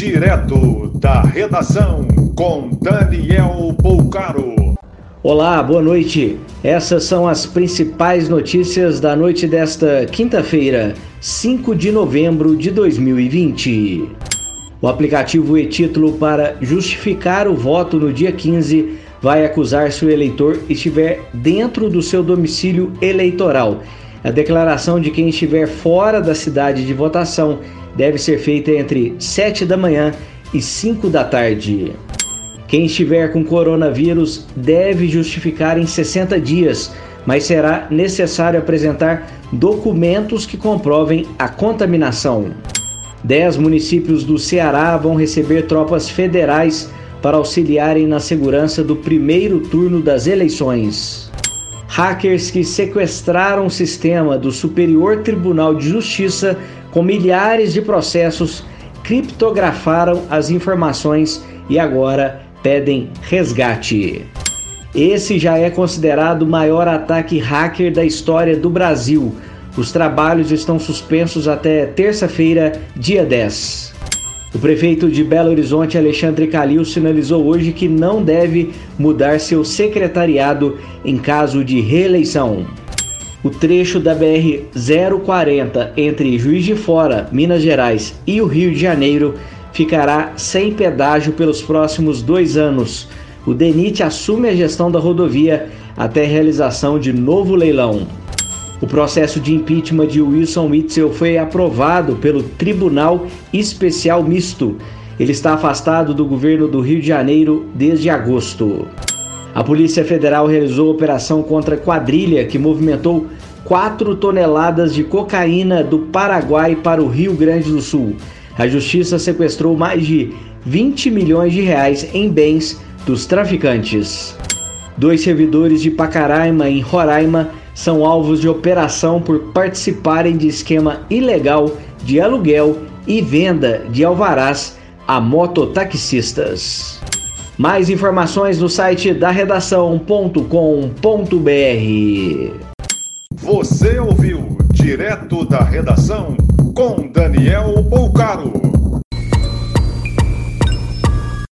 Direto da redação com Daniel Poucaro. Olá, boa noite. Essas são as principais notícias da noite desta quinta-feira, 5 de novembro de 2020. O aplicativo e-título para justificar o voto no dia 15 vai acusar se o eleitor estiver dentro do seu domicílio eleitoral. A declaração de quem estiver fora da cidade de votação deve ser feita entre 7 da manhã e 5 da tarde. Quem estiver com coronavírus deve justificar em 60 dias, mas será necessário apresentar documentos que comprovem a contaminação. Dez municípios do Ceará vão receber tropas federais para auxiliarem na segurança do primeiro turno das eleições. Hackers que sequestraram o sistema do Superior Tribunal de Justiça com milhares de processos criptografaram as informações e agora pedem resgate. Esse já é considerado o maior ataque hacker da história do Brasil. Os trabalhos estão suspensos até terça-feira, dia 10. O prefeito de Belo Horizonte, Alexandre Calil, sinalizou hoje que não deve mudar seu secretariado em caso de reeleição. O trecho da BR 040 entre Juiz de Fora, Minas Gerais e o Rio de Janeiro ficará sem pedágio pelos próximos dois anos. O DENIT assume a gestão da rodovia até realização de novo leilão. O processo de impeachment de Wilson Witzel foi aprovado pelo Tribunal Especial Misto. Ele está afastado do governo do Rio de Janeiro desde agosto. A Polícia Federal realizou operação contra quadrilha que movimentou 4 toneladas de cocaína do Paraguai para o Rio Grande do Sul. A justiça sequestrou mais de 20 milhões de reais em bens dos traficantes. Dois servidores de Pacaraima, em Roraima, são alvos de operação por participarem de esquema ilegal de aluguel e venda de alvarás a mototaxistas. Mais informações no site da redação.com.br. Você ouviu direto da redação com Daniel Bolcaro.